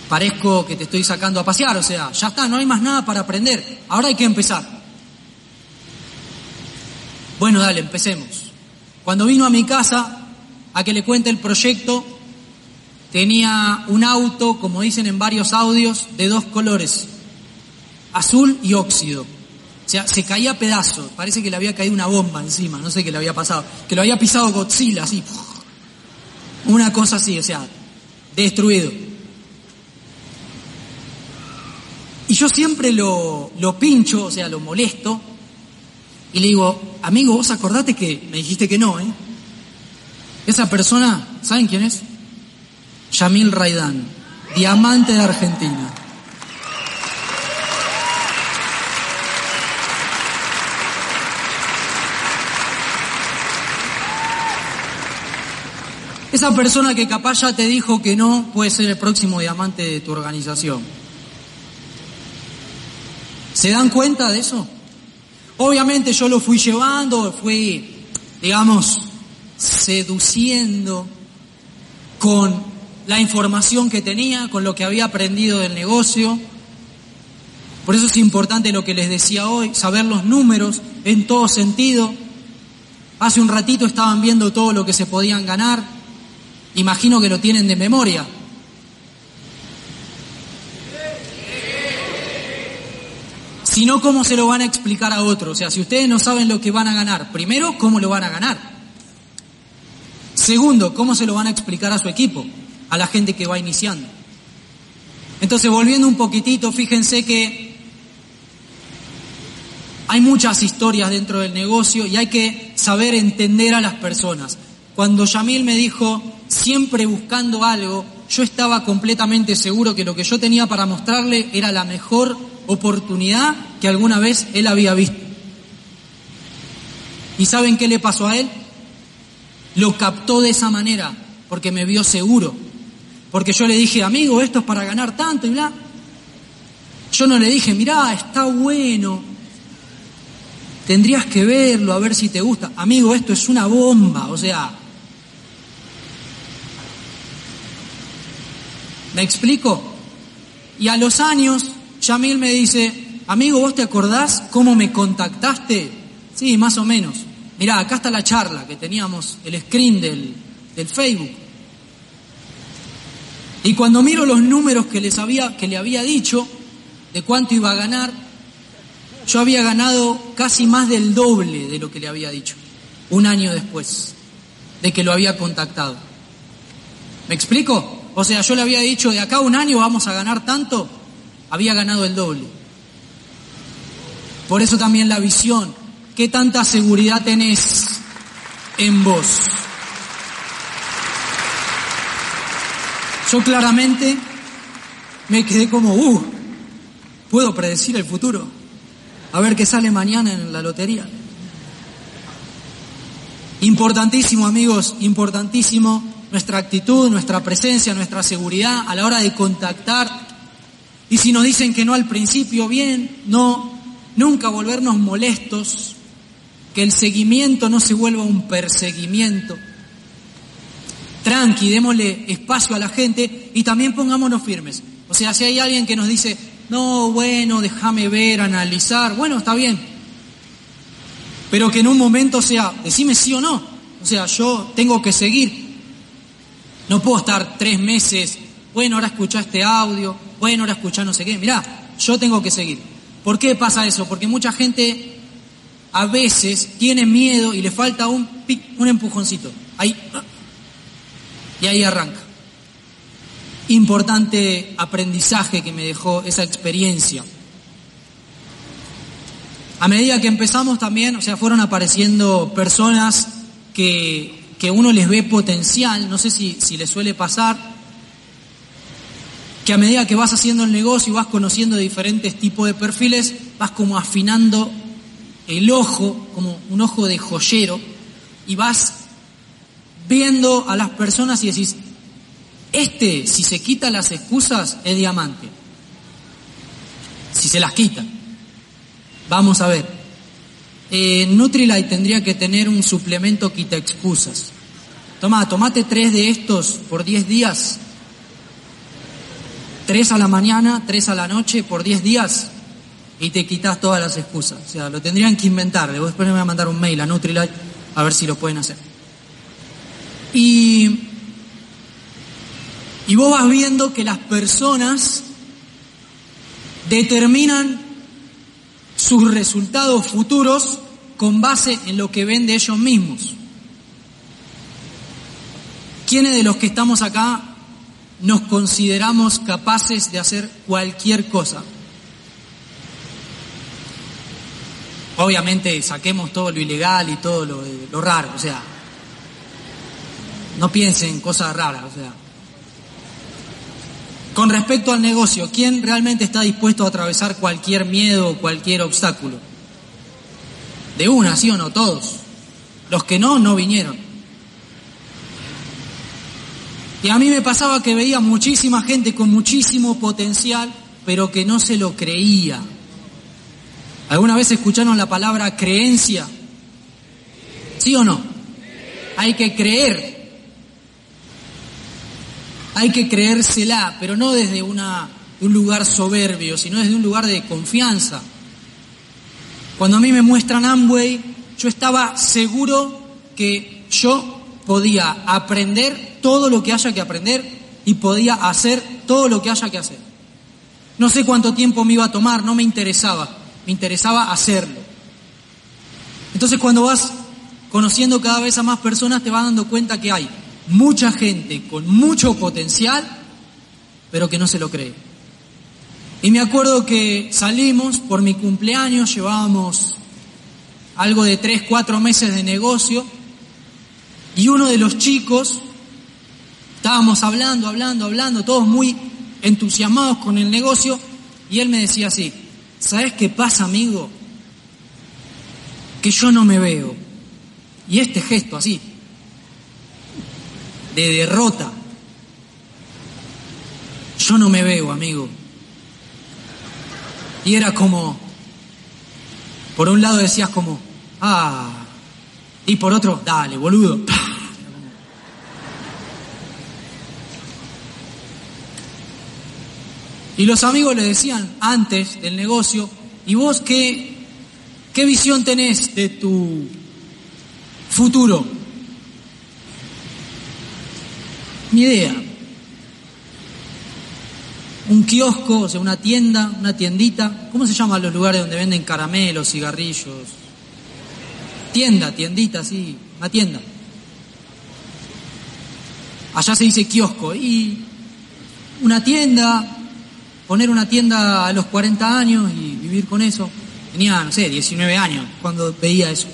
Parezco que te estoy sacando a pasear, o sea, ya está, no hay más nada para aprender, ahora hay que empezar. Bueno, dale, empecemos. Cuando vino a mi casa a que le cuente el proyecto, tenía un auto, como dicen en varios audios, de dos colores, azul y óxido. O sea, se caía pedazos, parece que le había caído una bomba encima, no sé qué le había pasado, que lo había pisado Godzilla, así, una cosa así, o sea, destruido. Y yo siempre lo, lo pincho, o sea, lo molesto, y le digo, amigo, vos acordate que me dijiste que no, ¿eh? Esa persona, ¿saben quién es? Yamil Raidán, diamante de Argentina. Esa persona que capaz ya te dijo que no puede ser el próximo diamante de tu organización. ¿Se dan cuenta de eso? Obviamente yo lo fui llevando, fui, digamos, seduciendo con la información que tenía, con lo que había aprendido del negocio. Por eso es importante lo que les decía hoy, saber los números en todo sentido. Hace un ratito estaban viendo todo lo que se podían ganar. Imagino que lo tienen de memoria. Si no, ¿cómo se lo van a explicar a otros? O sea, si ustedes no saben lo que van a ganar, primero, ¿cómo lo van a ganar? Segundo, ¿cómo se lo van a explicar a su equipo, a la gente que va iniciando? Entonces, volviendo un poquitito, fíjense que hay muchas historias dentro del negocio y hay que saber entender a las personas. Cuando Yamil me dijo, siempre buscando algo, yo estaba completamente seguro que lo que yo tenía para mostrarle era la mejor oportunidad que alguna vez él había visto. ¿Y saben qué le pasó a él? Lo captó de esa manera, porque me vio seguro. Porque yo le dije, amigo, esto es para ganar tanto y bla. Yo no le dije, mirá, está bueno. Tendrías que verlo, a ver si te gusta. Amigo, esto es una bomba, o sea. ¿Me explico? Y a los años Yamil me dice, amigo, ¿vos te acordás cómo me contactaste? Sí, más o menos. Mirá, acá está la charla que teníamos, el screen del, del Facebook. Y cuando miro los números que, les había, que le había dicho de cuánto iba a ganar, yo había ganado casi más del doble de lo que le había dicho, un año después de que lo había contactado. ¿Me explico? O sea, yo le había dicho, de acá a un año vamos a ganar tanto, había ganado el doble. Por eso también la visión. ¿Qué tanta seguridad tenés en vos? Yo claramente me quedé como, uh, puedo predecir el futuro. A ver qué sale mañana en la lotería. Importantísimo, amigos, importantísimo nuestra actitud, nuestra presencia, nuestra seguridad a la hora de contactar y si nos dicen que no al principio, bien, no, nunca volvernos molestos, que el seguimiento no se vuelva un perseguimiento. Tranqui, démosle espacio a la gente y también pongámonos firmes. O sea, si hay alguien que nos dice, no, bueno, déjame ver, analizar, bueno, está bien. Pero que en un momento sea, decime sí o no. O sea, yo tengo que seguir. No puedo estar tres meses, bueno, ahora escucha este audio, bueno, ahora escuchar no sé qué. Mirá, yo tengo que seguir. ¿Por qué pasa eso? Porque mucha gente a veces tiene miedo y le falta un, un empujoncito. Ahí. Y ahí arranca. Importante aprendizaje que me dejó esa experiencia. A medida que empezamos también, o sea, fueron apareciendo personas que, que uno les ve potencial, no sé si, si les suele pasar, que a medida que vas haciendo el negocio y vas conociendo diferentes tipos de perfiles, vas como afinando el ojo, como un ojo de joyero, y vas viendo a las personas y decís, este, si se quita las excusas, es diamante. Si se las quita. Vamos a ver. Eh, Nutrilite tendría que tener un suplemento quita excusas. Toma, tomate tres de estos por diez días. Tres a la mañana, tres a la noche por diez días y te quitas todas las excusas. O sea, lo tendrían que inventar. Después me voy a mandar un mail a Nutrilite a ver si lo pueden hacer. Y, y vos vas viendo que las personas determinan sus resultados futuros con base en lo que ven de ellos mismos. ¿Quiénes de los que estamos acá nos consideramos capaces de hacer cualquier cosa? Obviamente saquemos todo lo ilegal y todo lo, lo raro, o sea, no piensen en cosas raras, o sea. Con respecto al negocio, ¿quién realmente está dispuesto a atravesar cualquier miedo o cualquier obstáculo? De una, sí o no, todos. Los que no, no vinieron. Y a mí me pasaba que veía muchísima gente con muchísimo potencial, pero que no se lo creía. ¿Alguna vez escucharon la palabra creencia? ¿Sí o no? Hay que creer. Hay que creérsela, pero no desde un lugar soberbio, sino desde un lugar de confianza. Cuando a mí me muestran Amway, yo estaba seguro que yo podía aprender todo lo que haya que aprender y podía hacer todo lo que haya que hacer. No sé cuánto tiempo me iba a tomar, no me interesaba me interesaba hacerlo. Entonces cuando vas conociendo cada vez a más personas te vas dando cuenta que hay mucha gente con mucho potencial, pero que no se lo cree. Y me acuerdo que salimos por mi cumpleaños, llevábamos algo de tres, cuatro meses de negocio, y uno de los chicos, estábamos hablando, hablando, hablando, todos muy entusiasmados con el negocio, y él me decía así, ¿Sabes qué pasa, amigo? Que yo no me veo. Y este gesto así, de derrota, yo no me veo, amigo. Y era como, por un lado decías como, ah, y por otro, dale, boludo. <laughs> Y los amigos le decían antes del negocio, ¿y vos qué, qué visión tenés de tu futuro? Mi idea. Un kiosco, o sea, una tienda, una tiendita. ¿Cómo se llaman los lugares donde venden caramelos, cigarrillos? Tienda, tiendita, sí, una tienda. Allá se dice kiosco. Y una tienda, poner una tienda a los 40 años y vivir con eso. Tenía, no sé, 19 años cuando veía eso.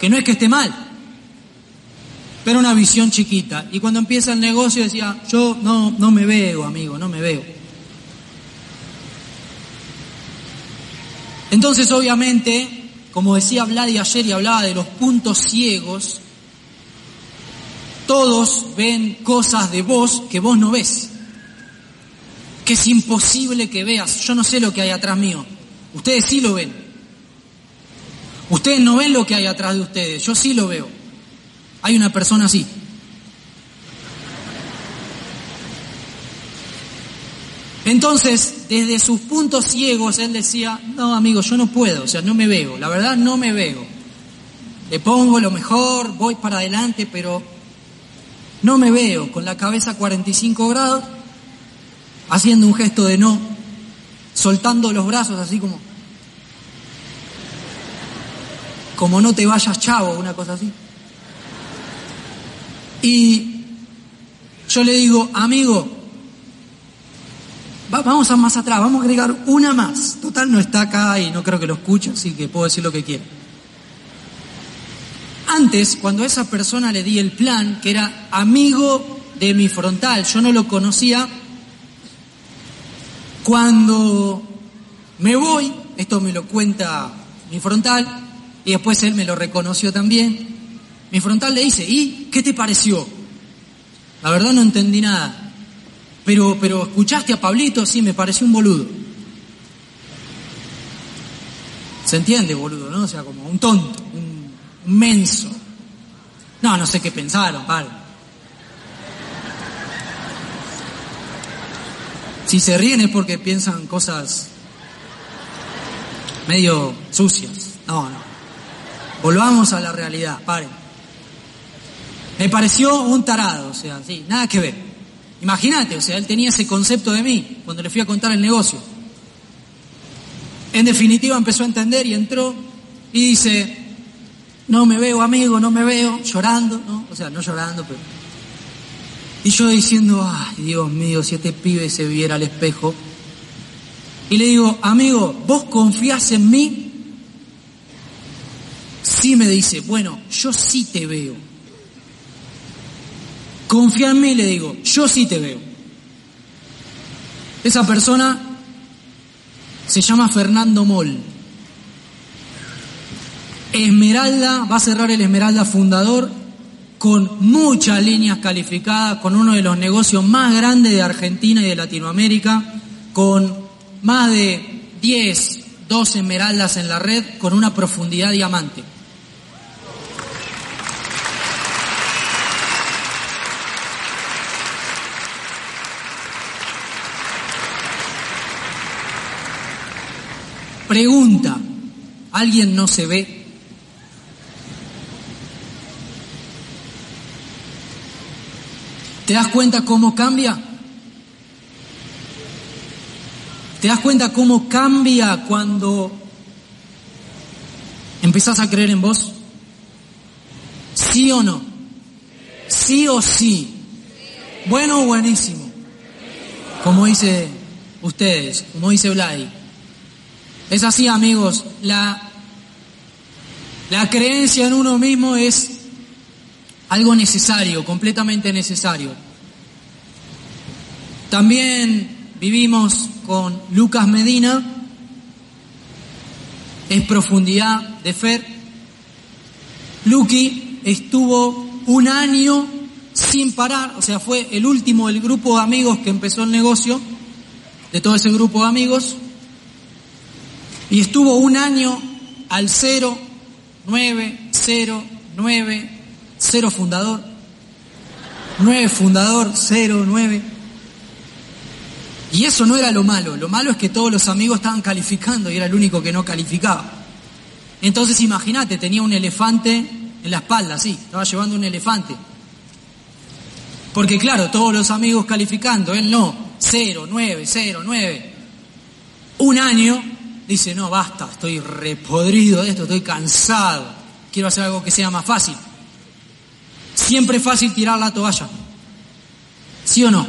Que no es que esté mal, pero una visión chiquita. Y cuando empieza el negocio decía, yo no, no me veo, amigo, no me veo. Entonces, obviamente, como decía Vladi ayer y hablaba de los puntos ciegos, todos ven cosas de vos que vos no ves que es imposible que veas. Yo no sé lo que hay atrás mío. Ustedes sí lo ven. Ustedes no ven lo que hay atrás de ustedes. Yo sí lo veo. Hay una persona así. Entonces, desde sus puntos ciegos, él decía, no, amigo, yo no puedo, o sea, no me veo, la verdad no me veo. Le pongo lo mejor, voy para adelante, pero no me veo con la cabeza a 45 grados haciendo un gesto de no, soltando los brazos así como, como no te vayas chavo, una cosa así. Y yo le digo, amigo, vamos a más atrás, vamos a agregar una más. Total no está acá y no creo que lo escuche, así que puedo decir lo que quiera. Antes, cuando a esa persona le di el plan, que era amigo de mi frontal, yo no lo conocía, cuando me voy, esto me lo cuenta mi frontal, y después él me lo reconoció también, mi frontal le dice, ¿y qué te pareció? La verdad no entendí nada. Pero, pero escuchaste a Pablito, sí, me pareció un boludo. Se entiende, boludo, ¿no? O sea, como un tonto, un, menso. No, no sé qué pensaron, padre. Si se ríen es porque piensan cosas medio sucias. No, no. Volvamos a la realidad, paren. Me pareció un tarado, o sea, sí, nada que ver. Imagínate, o sea, él tenía ese concepto de mí cuando le fui a contar el negocio. En definitiva empezó a entender y entró y dice, no me veo amigo, no me veo, llorando, ¿no? O sea, no llorando, pero... Y yo diciendo, ay Dios mío, si este pibe se viera al espejo. Y le digo, amigo, ¿vos confías en mí? Sí me dice, bueno, yo sí te veo. Confía en mí, le digo, yo sí te veo. Esa persona se llama Fernando Moll. Esmeralda, va a cerrar el Esmeralda fundador con muchas líneas calificadas, con uno de los negocios más grandes de Argentina y de Latinoamérica, con más de 10, 12 esmeraldas en la red, con una profundidad diamante. Pregunta, ¿alguien no se ve? ¿Te das cuenta cómo cambia? ¿Te das cuenta cómo cambia cuando empezás a creer en vos? ¿Sí o no? ¿Sí o sí? Bueno o buenísimo. Como dice ustedes, como dice Blay. Es así, amigos. La, la creencia en uno mismo es algo necesario, completamente necesario. También vivimos con Lucas Medina, es profundidad de fe. Lucky estuvo un año sin parar, o sea, fue el último del grupo de amigos que empezó el negocio, de todo ese grupo de amigos, y estuvo un año al cero, nueve, cero, nueve, cero fundador, nueve fundador, cero, nueve. Y eso no era lo malo, lo malo es que todos los amigos estaban calificando y era el único que no calificaba. Entonces imagínate, tenía un elefante en la espalda, sí, estaba llevando un elefante. Porque claro, todos los amigos calificando, él no, cero, nueve, cero, nueve. Un año dice, no, basta, estoy repodrido de esto, estoy cansado, quiero hacer algo que sea más fácil. Siempre es fácil tirar la toalla, ¿sí o no?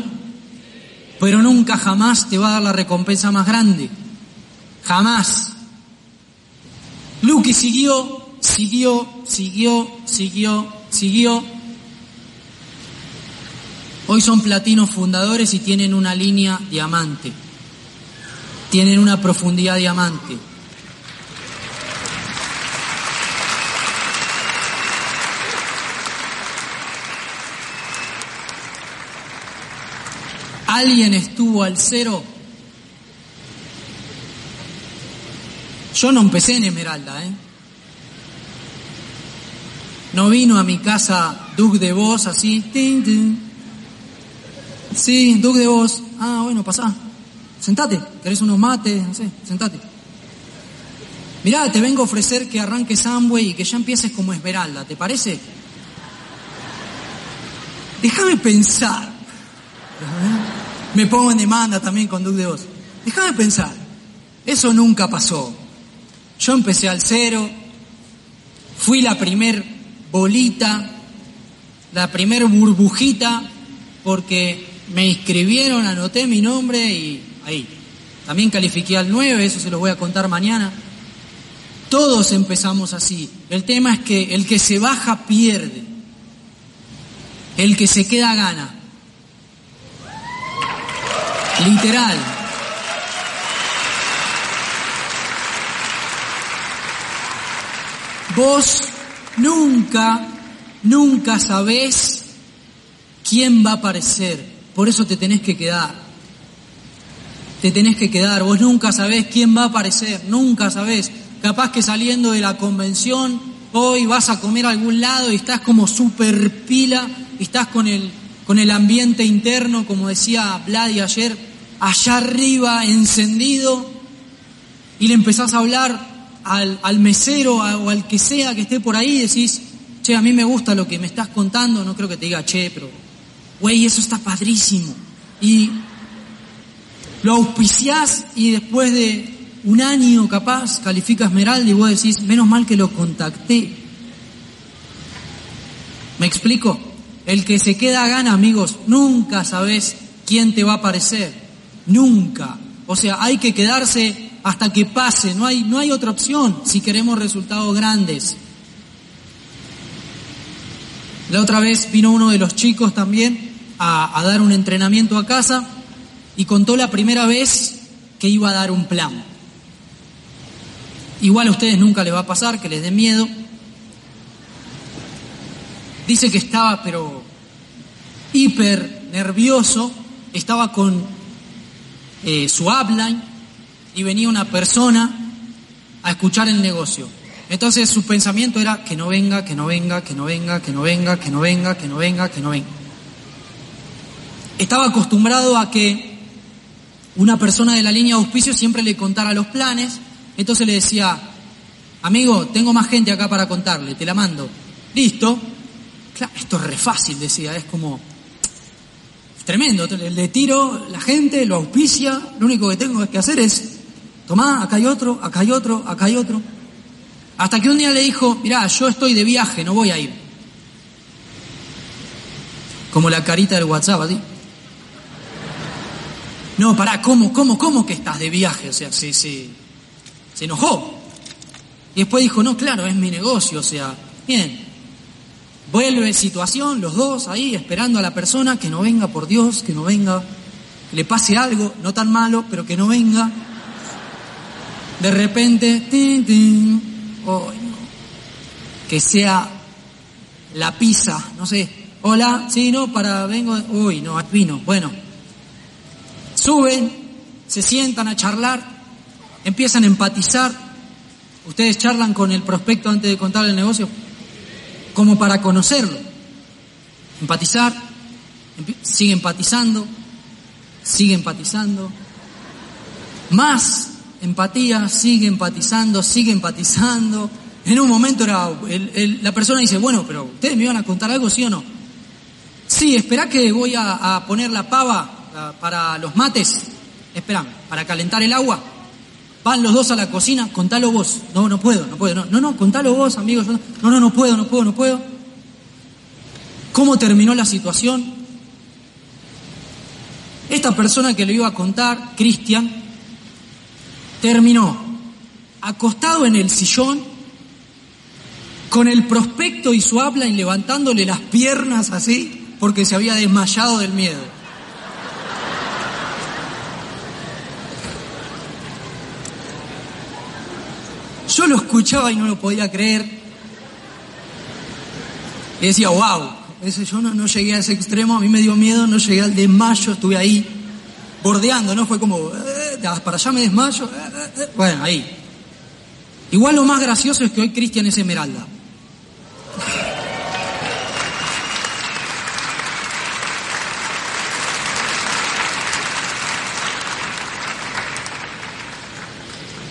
Pero nunca jamás te va a dar la recompensa más grande, jamás. Luke siguió, siguió, siguió, siguió, siguió. Hoy son platinos fundadores y tienen una línea diamante tienen una profundidad diamante. ¿Alguien estuvo al cero? Yo no empecé en Esmeralda, ¿eh? No vino a mi casa Duke de Voz así. Sí, Duke de Voz. Ah, bueno, pasá. Sentate, ¿querés unos mates? No sé, sentate. Mirá, te vengo a ofrecer que arranques Amway y que ya empieces como Esmeralda, ¿te parece? Déjame pensar. Me pongo en demanda también con Duke de Voz. Déjame pensar. Eso nunca pasó. Yo empecé al cero, fui la primer bolita, la primer burbujita, porque me inscribieron, anoté mi nombre y ahí. También califiqué al 9, eso se lo voy a contar mañana. Todos empezamos así. El tema es que el que se baja pierde. El que se queda gana. Literal. Vos nunca, nunca sabés quién va a aparecer. Por eso te tenés que quedar te tenés que quedar. Vos nunca sabés quién va a aparecer, nunca sabés. Capaz que saliendo de la convención, hoy vas a comer a algún lado y estás como super pila, y estás con el, con el ambiente interno, como decía Vladi ayer, allá arriba, encendido, y le empezás a hablar al, al mesero o al que sea que esté por ahí decís, che, a mí me gusta lo que me estás contando, no creo que te diga, che, pero, güey, eso está padrísimo. Y lo auspiciás y después de un año capaz califica Esmeralda y vos decís, menos mal que lo contacté. ¿Me explico? El que se queda gana, amigos, nunca sabes quién te va a aparecer. Nunca. O sea, hay que quedarse hasta que pase, no hay, no hay otra opción si queremos resultados grandes. La otra vez vino uno de los chicos también a, a dar un entrenamiento a casa y contó la primera vez que iba a dar un plan. Igual a ustedes nunca les va a pasar, que les dé miedo. Dice que estaba, pero hiper nervioso, estaba con eh, su upline y venía una persona a escuchar el negocio. Entonces su pensamiento era que no venga, que no venga, que no venga, que no venga, que no venga, que no venga, que no venga. Estaba acostumbrado a que una persona de la línea de auspicio siempre le contara los planes entonces le decía, amigo, tengo más gente acá para contarle, te la mando. Listo. Claro, esto es re fácil, decía, es como tremendo. Le tiro la gente, lo auspicia, lo único que tengo que hacer es, tomá, acá hay otro, acá hay otro, acá hay otro. Hasta que un día le dijo, mirá, yo estoy de viaje, no voy a ir. Como la carita del WhatsApp, así. No, pará, ¿cómo, cómo, cómo que estás de viaje? O sea, sí, sí. Se enojó. Y después dijo, no, claro, es mi negocio, o sea, bien. Vuelve situación, los dos ahí esperando a la persona que no venga, por Dios, que no venga, le pase algo, no tan malo, pero que no venga. De repente, que sea la pizza, no sé, hola, sí, no, para, vengo, uy, no, vino, bueno. Suben, se sientan a charlar, empiezan a empatizar. Ustedes charlan con el prospecto antes de contar el negocio, como para conocerlo. Empatizar, sigue empatizando, sigue empatizando. Más empatía, sigue empatizando, sigue empatizando. En un momento era, la persona dice, bueno, pero ustedes me iban a contar algo, ¿sí o no? Sí, espera que voy a, poner la pava para los mates. Espera, para calentar el agua. Van los dos a la cocina, contalo vos. No, no puedo, no puedo. No, no, no contalo vos, amigos. No, no, no puedo, no puedo, no puedo. ¿Cómo terminó la situación? Esta persona que le iba a contar, Cristian, terminó acostado en el sillón con el prospecto y su habla y levantándole las piernas así porque se había desmayado del miedo. Yo lo escuchaba y no lo podía creer. Y decía, wow, ese, yo no, no, llegué a ese extremo, a mí me dio miedo, no llegué al desmayo, estuve ahí bordeando, ¿no? Fue como, eh, para allá me desmayo, eh, eh, bueno, ahí. Igual lo más gracioso es que hoy Cristian es Esmeralda.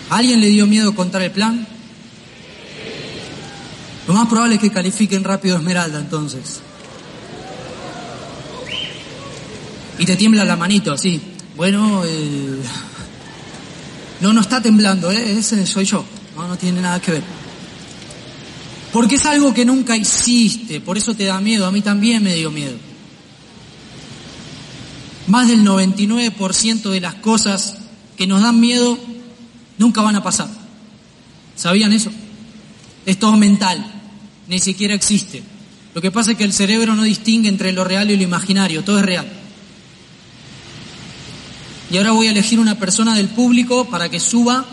Alguien le dio miedo contar el plan? Lo más probable es que califiquen rápido Esmeralda entonces. Y te tiembla la manito así. Bueno, eh... no, no está temblando, ¿eh? ese soy yo. No, no tiene nada que ver. Porque es algo que nunca hiciste, por eso te da miedo. A mí también me dio miedo. Más del 99% de las cosas que nos dan miedo Nunca van a pasar. ¿Sabían eso? Es todo mental, ni siquiera existe. Lo que pasa es que el cerebro no distingue entre lo real y lo imaginario, todo es real. Y ahora voy a elegir una persona del público para que suba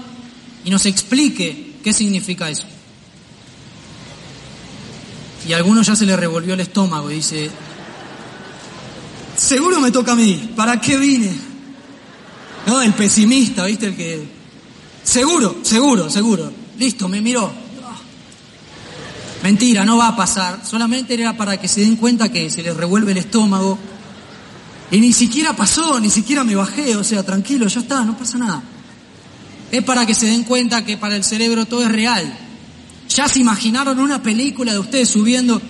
y nos explique qué significa eso. Y a algunos ya se le revolvió el estómago y dice, seguro me toca a mí, ¿para qué vine? No, el pesimista, ¿viste? El que Seguro, seguro, seguro. Listo, me miró. Mentira, no va a pasar. Solamente era para que se den cuenta que se les revuelve el estómago. Y ni siquiera pasó, ni siquiera me bajé, o sea, tranquilo, ya está, no pasa nada. Es para que se den cuenta que para el cerebro todo es real. Ya se imaginaron una película de ustedes subiendo.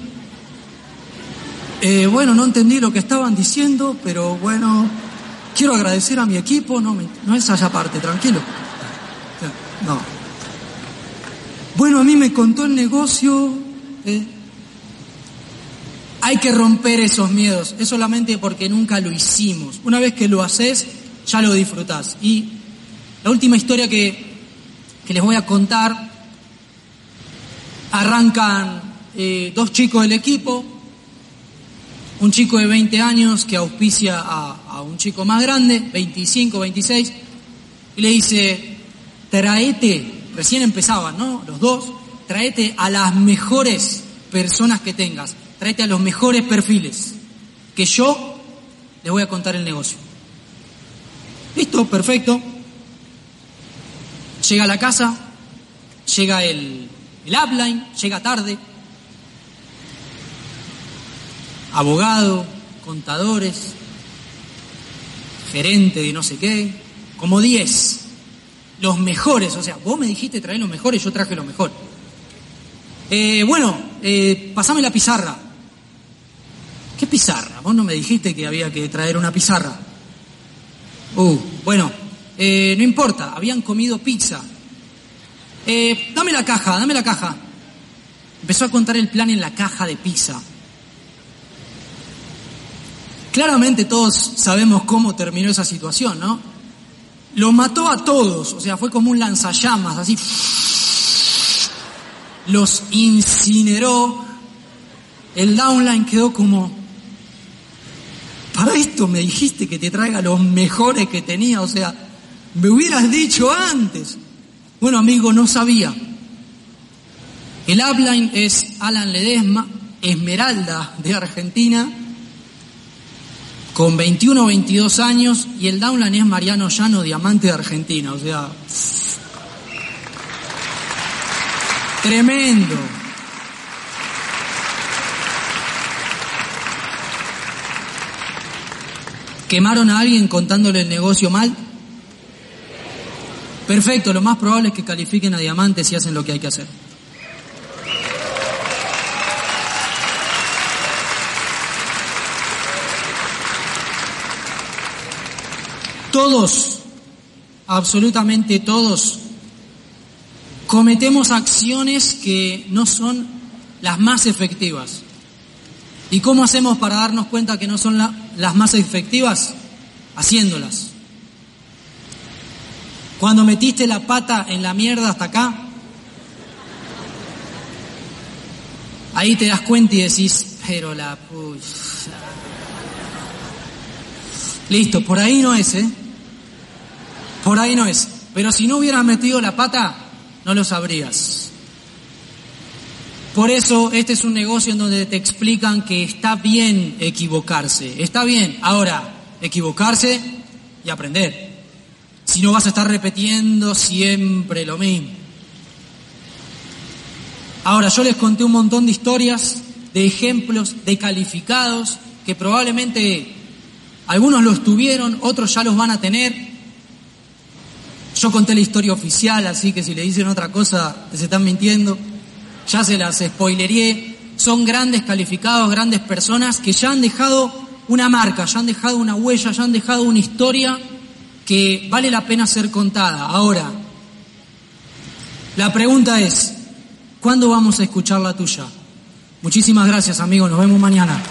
Eh, bueno, no entendí lo que estaban diciendo, pero bueno, quiero agradecer a mi equipo. No, no es allá aparte, tranquilo. No. Bueno, a mí me contó el negocio. Eh. Hay que romper esos miedos. Es solamente porque nunca lo hicimos. Una vez que lo haces, ya lo disfrutás. Y la última historia que, que les voy a contar arrancan eh, dos chicos del equipo, un chico de 20 años que auspicia a, a, un chico más grande, 25, 26, y le dice, traete, recién empezaban, ¿no? Los dos, traete a las mejores personas que tengas, traete a los mejores perfiles, que yo les voy a contar el negocio. Listo, perfecto. Llega a la casa, llega el, el upline llega tarde. Abogado, contadores, gerente de no sé qué, como 10. Los mejores, o sea, vos me dijiste traer los mejores, yo traje lo mejor. Eh, bueno, eh, pasame la pizarra. ¿Qué pizarra? Vos no me dijiste que había que traer una pizarra. Uh, bueno, eh, no importa, habían comido pizza. Eh, dame la caja, dame la caja. Empezó a contar el plan en la caja de pizza. Claramente todos sabemos cómo terminó esa situación, ¿no? Lo mató a todos, o sea, fue como un lanzallamas, así. Los incineró. El downline quedó como, para esto me dijiste que te traiga los mejores que tenía, o sea, me hubieras dicho antes. Bueno, amigo, no sabía. El upline es Alan Ledesma, Esmeralda de Argentina, con 21 o 22 años, y el downline es Mariano Llano, Diamante de Argentina. O sea, tremendo. ¿Quemaron a alguien contándole el negocio mal? Perfecto, lo más probable es que califiquen a diamantes y hacen lo que hay que hacer. Todos, absolutamente todos, cometemos acciones que no son las más efectivas. ¿Y cómo hacemos para darnos cuenta que no son la, las más efectivas? Haciéndolas. Cuando metiste la pata en la mierda hasta acá, ahí te das cuenta y decís, pero la pucha. Listo, por ahí no es, ¿eh? Por ahí no es. Pero si no hubieras metido la pata, no lo sabrías. Por eso este es un negocio en donde te explican que está bien equivocarse. Está bien. Ahora, equivocarse y aprender si no vas a estar repitiendo siempre lo mismo. Ahora, yo les conté un montón de historias, de ejemplos, de calificados, que probablemente algunos los tuvieron, otros ya los van a tener. Yo conté la historia oficial, así que si le dicen otra cosa, se están mintiendo. Ya se las spoileré. Son grandes calificados, grandes personas que ya han dejado una marca, ya han dejado una huella, ya han dejado una historia que vale la pena ser contada. Ahora, la pregunta es, ¿cuándo vamos a escuchar la tuya? Muchísimas gracias amigos, nos vemos mañana.